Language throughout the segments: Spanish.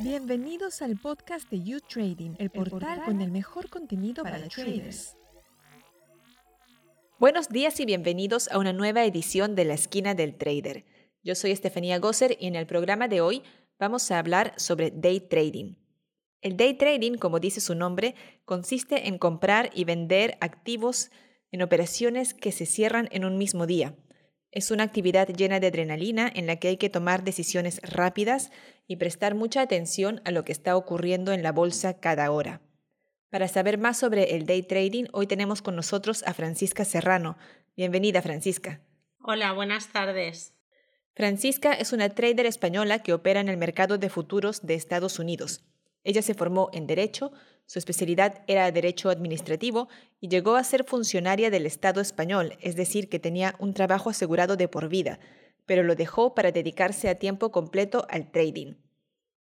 Bienvenidos al podcast de You Trading, el portal con el mejor contenido para traders. Buenos días y bienvenidos a una nueva edición de La Esquina del Trader. Yo soy Estefanía Gosser y en el programa de hoy vamos a hablar sobre day trading. El day trading, como dice su nombre, consiste en comprar y vender activos en operaciones que se cierran en un mismo día. Es una actividad llena de adrenalina en la que hay que tomar decisiones rápidas y prestar mucha atención a lo que está ocurriendo en la bolsa cada hora. Para saber más sobre el day trading, hoy tenemos con nosotros a Francisca Serrano. Bienvenida, Francisca. Hola, buenas tardes. Francisca es una trader española que opera en el mercado de futuros de Estados Unidos. Ella se formó en Derecho, su especialidad era Derecho Administrativo y llegó a ser funcionaria del Estado español, es decir, que tenía un trabajo asegurado de por vida, pero lo dejó para dedicarse a tiempo completo al trading.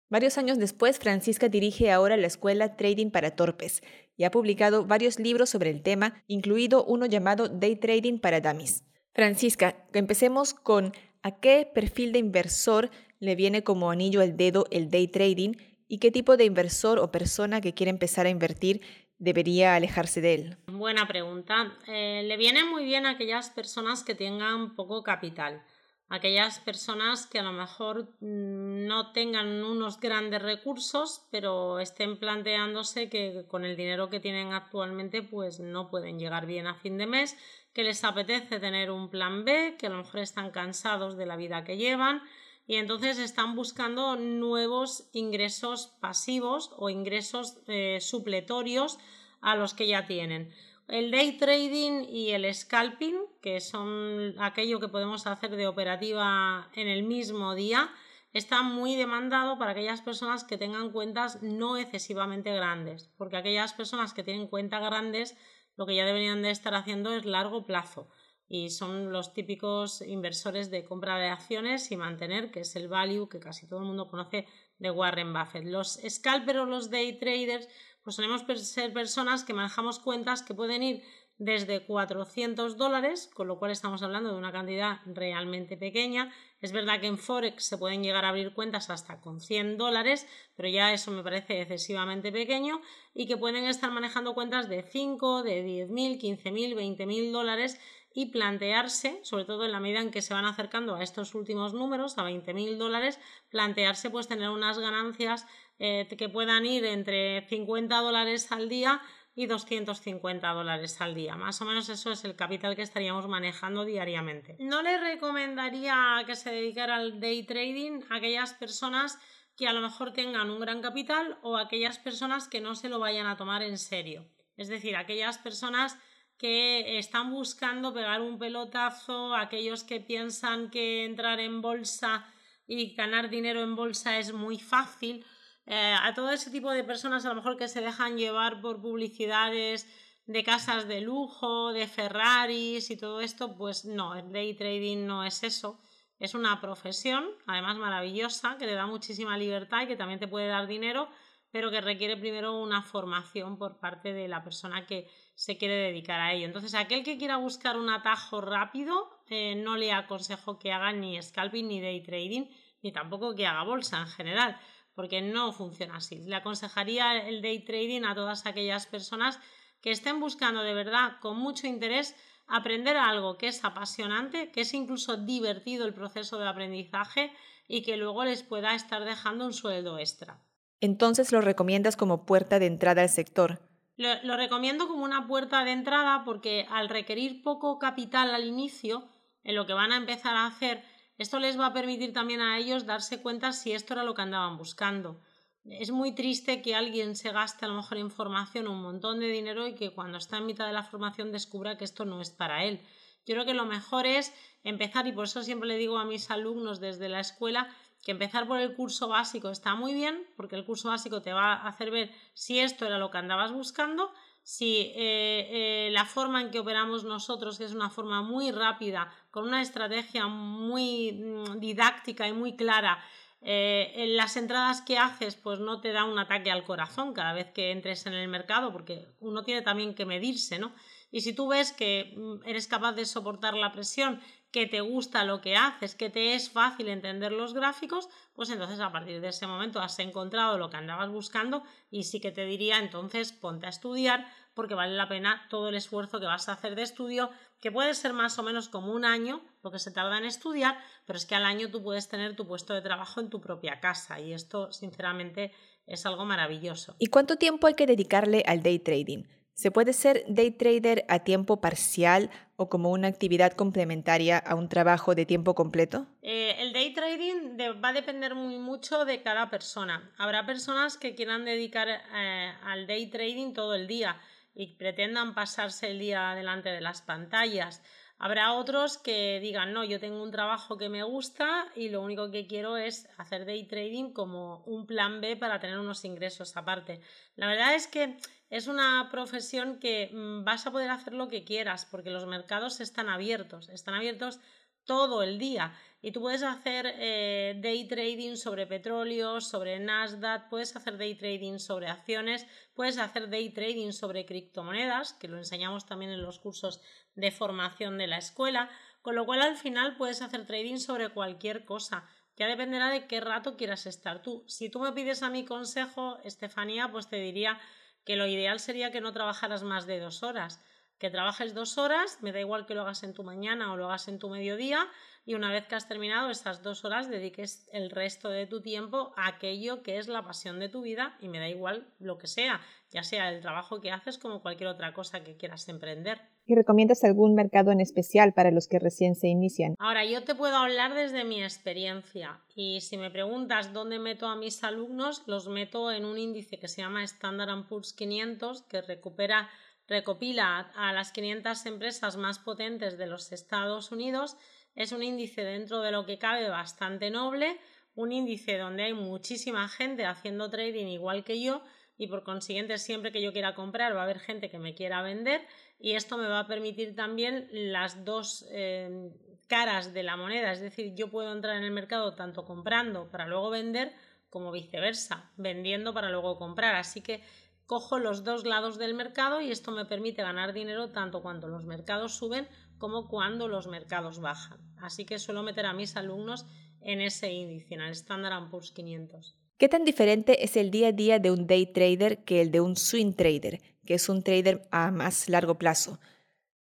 Varios años después, Francisca dirige ahora la escuela Trading para Torpes y ha publicado varios libros sobre el tema, incluido uno llamado Day Trading para Dummies. Francisca, empecemos con a qué perfil de inversor le viene como anillo al dedo el day trading y qué tipo de inversor o persona que quiere empezar a invertir debería alejarse de él. Buena pregunta. Eh, le viene muy bien a aquellas personas que tengan poco capital aquellas personas que a lo mejor mm, no tengan unos grandes recursos, pero estén planteándose que con el dinero que tienen actualmente pues no pueden llegar bien a fin de mes, que les apetece tener un plan B, que a lo mejor están cansados de la vida que llevan y entonces están buscando nuevos ingresos pasivos o ingresos eh, supletorios a los que ya tienen. El day trading y el scalping, que son aquello que podemos hacer de operativa en el mismo día, está muy demandado para aquellas personas que tengan cuentas no excesivamente grandes, porque aquellas personas que tienen cuentas grandes lo que ya deberían de estar haciendo es largo plazo y son los típicos inversores de compra de acciones y mantener, que es el value que casi todo el mundo conoce de Warren Buffett. Los scalpers o los day traders pues solemos ser personas que manejamos cuentas que pueden ir desde 400 dólares, con lo cual estamos hablando de una cantidad realmente pequeña. Es verdad que en Forex se pueden llegar a abrir cuentas hasta con 100 dólares, pero ya eso me parece excesivamente pequeño y que pueden estar manejando cuentas de 5, de 10.000, 15.000, 20.000 dólares y plantearse, sobre todo en la medida en que se van acercando a estos últimos números, a 20.000 dólares, plantearse pues tener unas ganancias eh, que puedan ir entre 50 dólares al día y 250 dólares al día. Más o menos eso es el capital que estaríamos manejando diariamente. No le recomendaría que se dedicara al day trading a aquellas personas que a lo mejor tengan un gran capital o aquellas personas que no se lo vayan a tomar en serio. Es decir, aquellas personas que están buscando pegar un pelotazo, aquellos que piensan que entrar en bolsa y ganar dinero en bolsa es muy fácil eh, a todo ese tipo de personas a lo mejor que se dejan llevar por publicidades de casas de lujo, de Ferraris y todo esto, pues no, el day trading no es eso. Es una profesión, además maravillosa, que te da muchísima libertad y que también te puede dar dinero, pero que requiere primero una formación por parte de la persona que se quiere dedicar a ello. Entonces, aquel que quiera buscar un atajo rápido, eh, no le aconsejo que haga ni scalping ni day trading, ni tampoco que haga bolsa en general porque no funciona así. Le aconsejaría el day trading a todas aquellas personas que estén buscando de verdad con mucho interés aprender algo que es apasionante, que es incluso divertido el proceso de aprendizaje y que luego les pueda estar dejando un sueldo extra. Entonces lo recomiendas como puerta de entrada al sector. Lo, recomiendo como una puerta de entrada porque al requerir poco capital al inicio, en lo que van a empezar a hacer esto les va a permitir también a ellos darse cuenta si esto era lo que andaban buscando. Es muy triste que alguien se gaste a lo mejor en formación un montón de dinero y que cuando está en mitad de la formación descubra que esto no es para él. Yo creo que lo mejor es empezar, y por eso siempre le digo a mis alumnos desde la escuela, que empezar por el curso básico está muy bien, porque el curso básico te va a hacer ver si esto era lo que andabas buscando, si eh, eh, la forma en que operamos nosotros, que es una forma muy rápida, con una estrategia muy mm, didáctica y muy clara, eh, en las entradas que haces, pues no te da un ataque al corazón cada vez que entres en el mercado, porque uno tiene también que medirse, ¿no? Y si tú ves que mm, eres capaz de soportar la presión, que te gusta lo que haces, que te es fácil entender los gráficos, pues entonces a partir de ese momento has encontrado lo que andabas buscando y sí que te diría entonces ponte a estudiar porque vale la pena todo el esfuerzo que vas a hacer de estudio, que puede ser más o menos como un año lo que se tarda en estudiar, pero es que al año tú puedes tener tu puesto de trabajo en tu propia casa y esto sinceramente es algo maravilloso. ¿Y cuánto tiempo hay que dedicarle al day trading? ¿Se puede ser day trader a tiempo parcial o como una actividad complementaria a un trabajo de tiempo completo? Eh, el day trading va a depender muy mucho de cada persona. Habrá personas que quieran dedicar eh, al day trading todo el día y pretendan pasarse el día delante de las pantallas. Habrá otros que digan, no, yo tengo un trabajo que me gusta y lo único que quiero es hacer day trading como un plan B para tener unos ingresos aparte. La verdad es que es una profesión que mm, vas a poder hacer lo que quieras porque los mercados están abiertos, están abiertos todo el día y tú puedes hacer eh, day trading sobre petróleo, sobre Nasdaq, puedes hacer day trading sobre acciones, puedes hacer day trading sobre criptomonedas, que lo enseñamos también en los cursos de formación de la escuela, con lo cual al final puedes hacer trading sobre cualquier cosa. Ya dependerá de qué rato quieras estar tú. Si tú me pides a mi consejo, Estefanía, pues te diría que lo ideal sería que no trabajaras más de dos horas, que trabajes dos horas, me da igual que lo hagas en tu mañana o lo hagas en tu mediodía, y una vez que has terminado esas dos horas, dediques el resto de tu tiempo a aquello que es la pasión de tu vida y me da igual lo que sea, ya sea el trabajo que haces como cualquier otra cosa que quieras emprender. ¿Y recomiendas algún mercado en especial para los que recién se inician? Ahora, yo te puedo hablar desde mi experiencia y si me preguntas dónde meto a mis alumnos, los meto en un índice que se llama Standard Poor's 500 que recupera, recopila a las 500 empresas más potentes de los Estados Unidos. Es un índice dentro de lo que cabe bastante noble, un índice donde hay muchísima gente haciendo trading igual que yo y por consiguiente siempre que yo quiera comprar va a haber gente que me quiera vender y esto me va a permitir también las dos eh, caras de la moneda, es decir, yo puedo entrar en el mercado tanto comprando para luego vender como viceversa, vendiendo para luego comprar, así que cojo los dos lados del mercado y esto me permite ganar dinero tanto cuando los mercados suben como cuando los mercados bajan. Así que suelo meter a mis alumnos en ese índice, en el Standard Poor's 500. ¿Qué tan diferente es el día a día de un day trader que el de un swing trader, que es un trader a más largo plazo?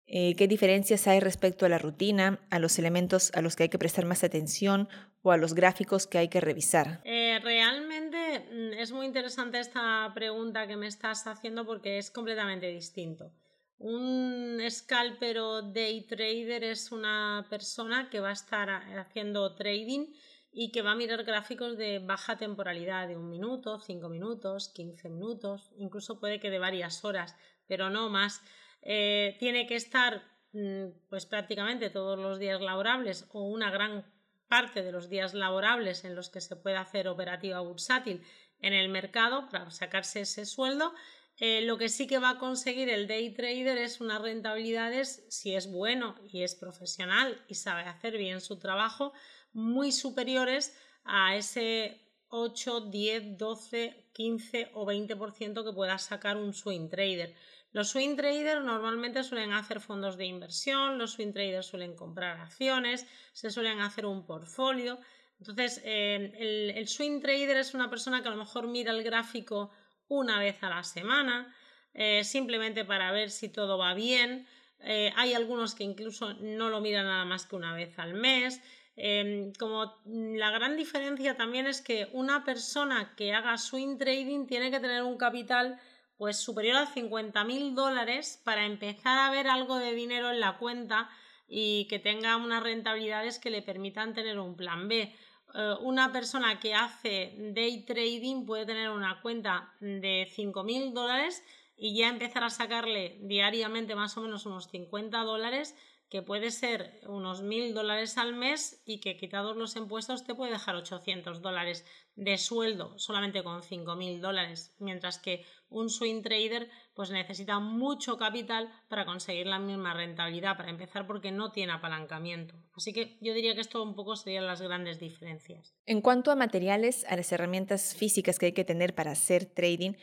Eh, ¿Qué diferencias hay respecto a la rutina, a los elementos a los que hay que prestar más atención o a los gráficos que hay que revisar? Eh, realmente mm, es muy interesante esta pregunta que me estás haciendo porque es completamente distinto. Un scalper o day trader es una persona que va a estar haciendo trading y que va a mirar gráficos de baja temporalidad, de un minuto, cinco minutos, quince minutos, incluso puede que de varias horas, pero no más. Eh, tiene que estar mm, pues prácticamente todos los días laborables o una gran parte de los días laborables en los que se puede hacer operativa bursátil en el mercado para sacarse ese sueldo. Eh, lo que sí que va a conseguir el day trader es unas rentabilidades, si es bueno y es profesional y sabe hacer bien su trabajo, muy superiores a ese 8, 10, 12, 15 o 20% que pueda sacar un swing trader. Los swing traders normalmente suelen hacer fondos de inversión, los swing traders suelen comprar acciones, se suelen hacer un portfolio. Entonces, eh, el, swing trader es una persona que a lo mejor mira el gráfico una vez a la semana, eh, simplemente para ver si todo va bien. Eh, hay algunos que incluso no lo miran nada más que una vez al mes. Em, como la gran diferencia también es que una persona que haga swing trading tiene que tener un capital pues superior a 50 mil dólares para empezar a ver algo de dinero en la cuenta y que tenga unas rentabilidades que le permitan tener un plan B. Eh, una persona que hace day trading puede tener una cuenta de 5 mil dólares y ya empezar a sacarle diariamente más o menos unos 50 dólares que puede ser unos mil dólares al mes y que quitados los impuestos te puede dejar 800 dólares de sueldo solamente con 5.000 dólares, mientras que un swing trader pues necesita mucho capital para conseguir la misma rentabilidad, para empezar porque no tiene apalancamiento. Así que yo diría que esto un poco serían las grandes diferencias. En cuanto a materiales, a las herramientas físicas que hay que tener para hacer trading,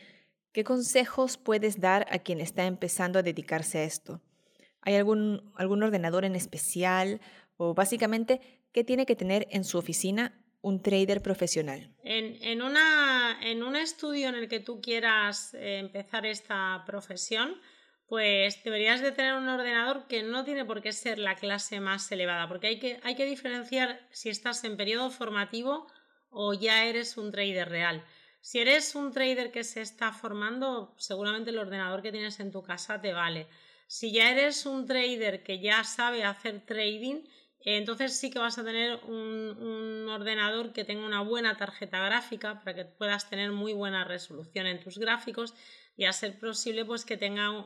¿qué consejos puedes dar a quien está empezando a dedicarse a esto? ¿Hay algún, algún ordenador en especial O básicamente, ¿qué tiene que tener en su oficina un trader profesional? En, una, en un estudio en el que tú quieras eh, empezar esta profesión, pues deberías de tener un ordenador que no tiene por qué ser la clase más elevada, porque hay que, hay que diferenciar si estás en periodo formativo o ya eres un trader real. Si eres un trader que se está formando, seguramente el ordenador que tienes en tu casa te vale. Si ya eres un trader que ya sabe hacer trading, entonces sí que vas a tener un, un, ordenador que tenga una buena tarjeta gráfica para que puedas tener muy buena resolución en tus gráficos y a ser posible pues que tenga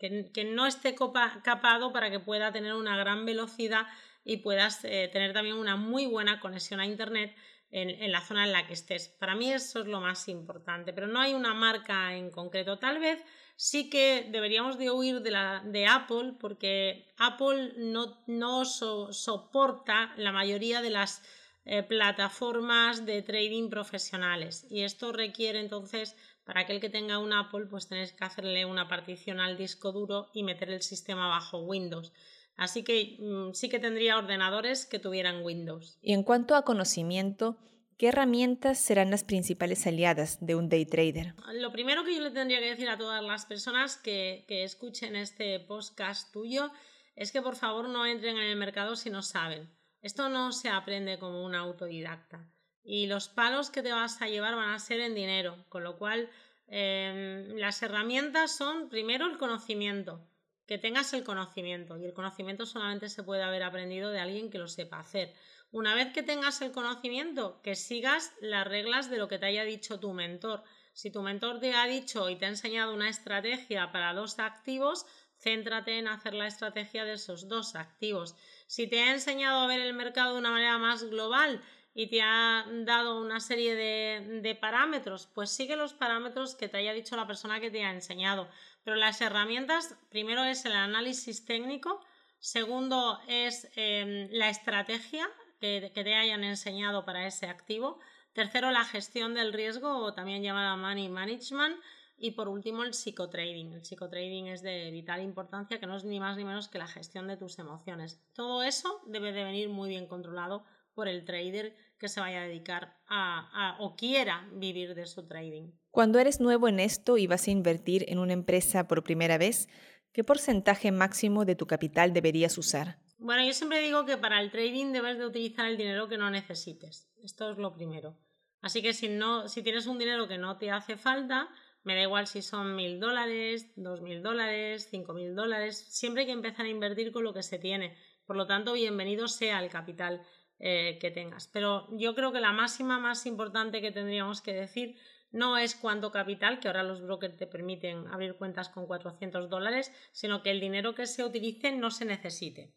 que, no esté capado para que pueda tener una gran velocidad y puedas eh, tener también una muy buena conexión a internet en, la zona en la que estés. Para mí eso es lo más importante, pero no hay una marca en concreto. Tal vez sí que deberíamos de huir de, la, de Apple porque Apple no, no soporta la mayoría de las eh, plataformas de trading profesionales y esto requiere entonces para aquel que tenga un Apple, pues tenéis que hacerle una partición al disco duro y meter el sistema bajo Windows. Así que mm, sí que tendría ordenadores que tuvieran Windows. Y en cuanto a conocimiento, ¿qué herramientas serán las principales aliadas de un day trader? Lo primero que yo le tendría que decir a todas las personas que, que escuchen este podcast tuyo es que por favor no entren en el mercado si no saben. Esto no se aprende como un autodidacta y los palos que te vas a llevar van a ser en dinero, con lo cual em, las herramientas son primero el conocimiento, que tengas el conocimiento y el conocimiento solamente se puede haber aprendido de alguien que lo sepa hacer. Una vez que tengas el conocimiento, que sigas las reglas de lo que te haya dicho tu mentor. Si tu mentor te ha dicho y te ha enseñado una estrategia para dos activos, céntrate en hacer la estrategia de esos dos activos. Si te ha enseñado a ver el mercado de una manera más global y te ha dado una serie de, parámetros, pues sigue los parámetros que te haya dicho la persona que te ha enseñado. Pero las herramientas, primero es el análisis técnico, segundo es em, la estrategia que, te hayan enseñado para ese activo, tercero la gestión del riesgo o también llamada money management y por último el psicotrading. El psicotrading es de vital importancia que no es ni más ni menos que la gestión de tus emociones. Todo eso debe de venir muy bien controlado por el trader que se vaya a dedicar a, o quiera vivir de su trading. Cuando eres nuevo en esto y vas a invertir en una empresa por primera vez, ¿qué porcentaje máximo de tu capital deberías usar? Bueno, yo siempre digo que para el trading debes de utilizar el dinero que no necesites. Esto es lo primero. Así que si, no, si tienes un dinero que no te hace falta, me da igual si son mil dólares, dos mil dólares, cinco mil dólares. Siempre hay que empezar a invertir con lo que se tiene. Por lo tanto, bienvenido sea el capital eh, que tengas. Pero yo creo que la máxima más importante que tendríamos que decir no es cuánto capital, que ahora los brokers te permiten abrir cuentas con 400 dólares, sino que el dinero que se utilice no se necesite.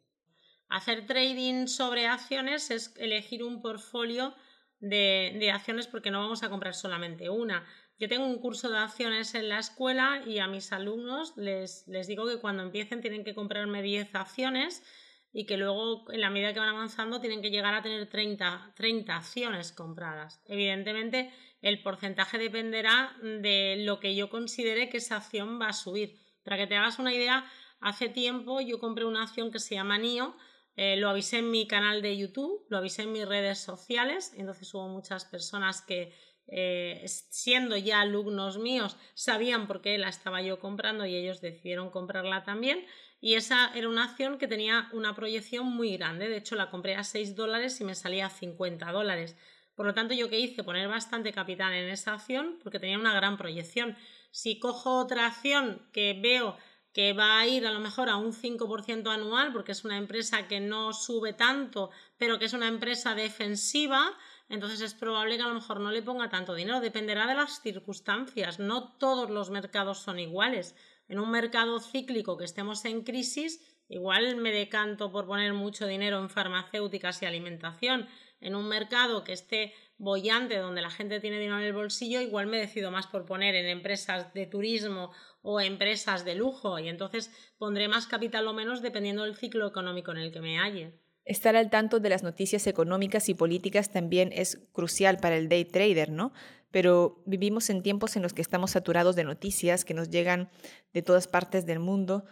Hacer trading sobre acciones es elegir un portfolio de, de, acciones porque no vamos a comprar solamente una. Yo tengo un curso de acciones en la escuela y a mis alumnos les, les digo que cuando empiecen tienen que comprarme 10 acciones y que luego en la medida que van avanzando tienen que llegar a tener 30, 30 acciones compradas. Evidentemente el porcentaje dependerá de lo que yo considere que esa acción va a subir. Para que te hagas una idea, hace tiempo yo compré una acción que se llama NIO, eh, lo avisé en mi canal de YouTube, lo avisé en mis redes sociales, entonces hubo muchas personas que eh, siendo ya alumnos míos sabían por qué la estaba yo comprando y ellos decidieron comprarla también y esa era una acción que tenía una proyección muy grande. De hecho, la compré a 6 dólares y me salía a 50 dólares. Por lo tanto, yo que hice poner bastante capital en esa acción porque tenía una gran proyección. Si cojo otra acción que veo que va a ir a lo mejor a un 5% anual porque es una empresa que no sube tanto, pero que es una empresa defensiva, entonces es probable que a lo mejor no le ponga tanto dinero. Dependerá de las circunstancias. No todos los mercados son iguales en un mercado cíclico que estemos en crisis, igual me decanto por poner mucho dinero en farmacéuticas y alimentación. En un mercado que esté bollante, donde la gente tiene dinero en el bolsillo, igual me decido más por poner en empresas de turismo o empresas de lujo y entonces pondré más capital o menos dependiendo del ciclo económico en el que me halle. Estar al tanto de las noticias económicas y políticas también es crucial para el day trader, ¿no? Pero vivimos en tiempos en los que estamos saturados de noticias que nos llegan de todas partes del mundo.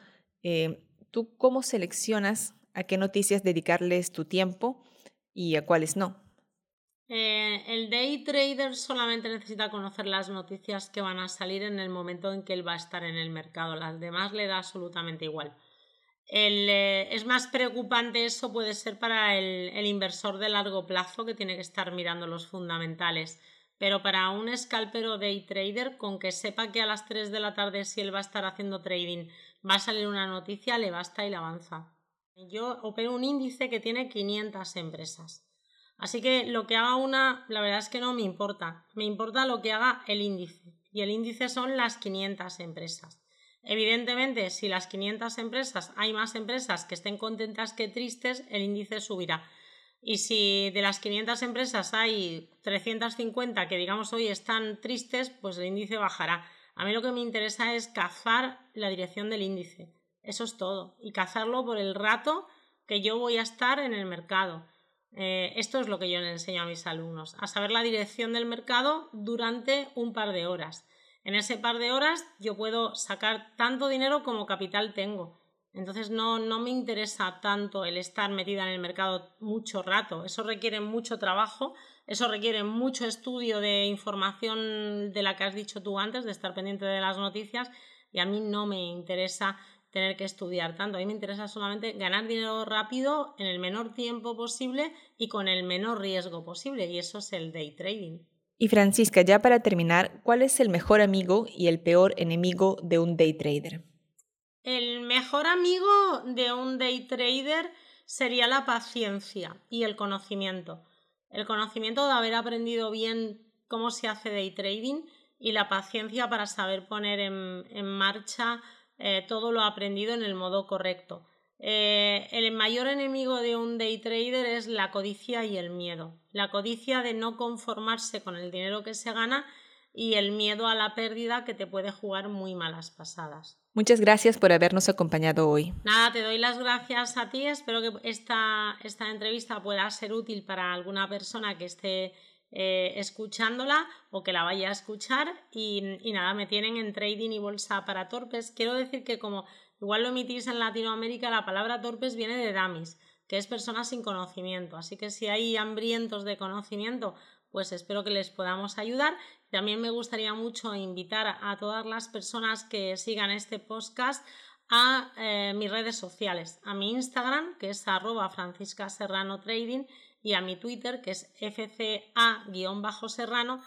Eh, ¿Tú cómo seleccionas a qué noticias dedicarles tu tiempo y a cuáles no. Eh, el day trader solamente necesita conocer las noticias que van a salir en el momento en que él va a estar en el mercado. Las demás le da absolutamente igual. Eh, es más preocupante eso puede ser para el, inversor de largo plazo que tiene que estar mirando los fundamentales. Pero para un scalper day trader, con que sepa que a las 3 de la tarde si él va a estar haciendo trading va a salir una noticia, le basta y le avanza. Yo opero un índice que tiene 500 empresas. Así que lo que haga una, la verdad es que no me importa. Me importa lo que haga el índice. Y el índice son las 500 empresas. Evidentemente, si las 500 empresas hay más empresas que estén contentas que tristes, el índice subirá. Y si de las 500 empresas hay 350 que digamos hoy están tristes, pues el índice bajará. A mí lo que me interesa es cazar la dirección del índice. Eso es todo. Y cazarlo por el rato que yo voy a estar en el mercado. Eh, esto es lo que yo le enseño a mis alumnos, a saber la dirección del mercado durante un par de horas. En ese par de horas yo puedo sacar tanto dinero como capital tengo. Entonces no, no me interesa tanto el estar metida en el mercado mucho rato. Eso requiere mucho trabajo, eso requiere mucho estudio de información de la que has dicho tú antes, de estar pendiente de las noticias, y a mí no me interesa tener que estudiar tanto. A mí me interesa solamente ganar dinero rápido en el menor tiempo posible y con el menor riesgo posible, y eso es el day trading. Y Francisca, ya para terminar, ¿cuál es el mejor amigo y el peor enemigo de un day trader? El mejor amigo de un day trader sería la paciencia y el conocimiento. El conocimiento de haber aprendido bien cómo se hace day trading y la paciencia para saber poner en, marcha eh, todo lo aprendido en el modo correcto. Eh, el mayor enemigo de un day trader es la codicia y el miedo. La codicia de no conformarse con el dinero que se gana y el miedo a la pérdida que te puede jugar muy malas pasadas. Muchas gracias por habernos acompañado hoy. Nada, te doy las gracias a ti. Espero que esta, esta entrevista pueda ser útil para alguna persona que esté eh, escuchándola o que la vaya a escuchar. Y, y nada, me tienen en trading y bolsa para torpes. Quiero decir que como Igual lo emitís en Latinoamérica, la palabra torpes viene de damis, que es personas sin conocimiento. Así que si hay hambrientos de conocimiento, pues espero que les podamos ayudar. También me gustaría mucho invitar a todas las personas que sigan este podcast a eh, mis redes sociales, a mi Instagram, que es arroba francisca serrano trading, y a mi Twitter, que es fca-serrano.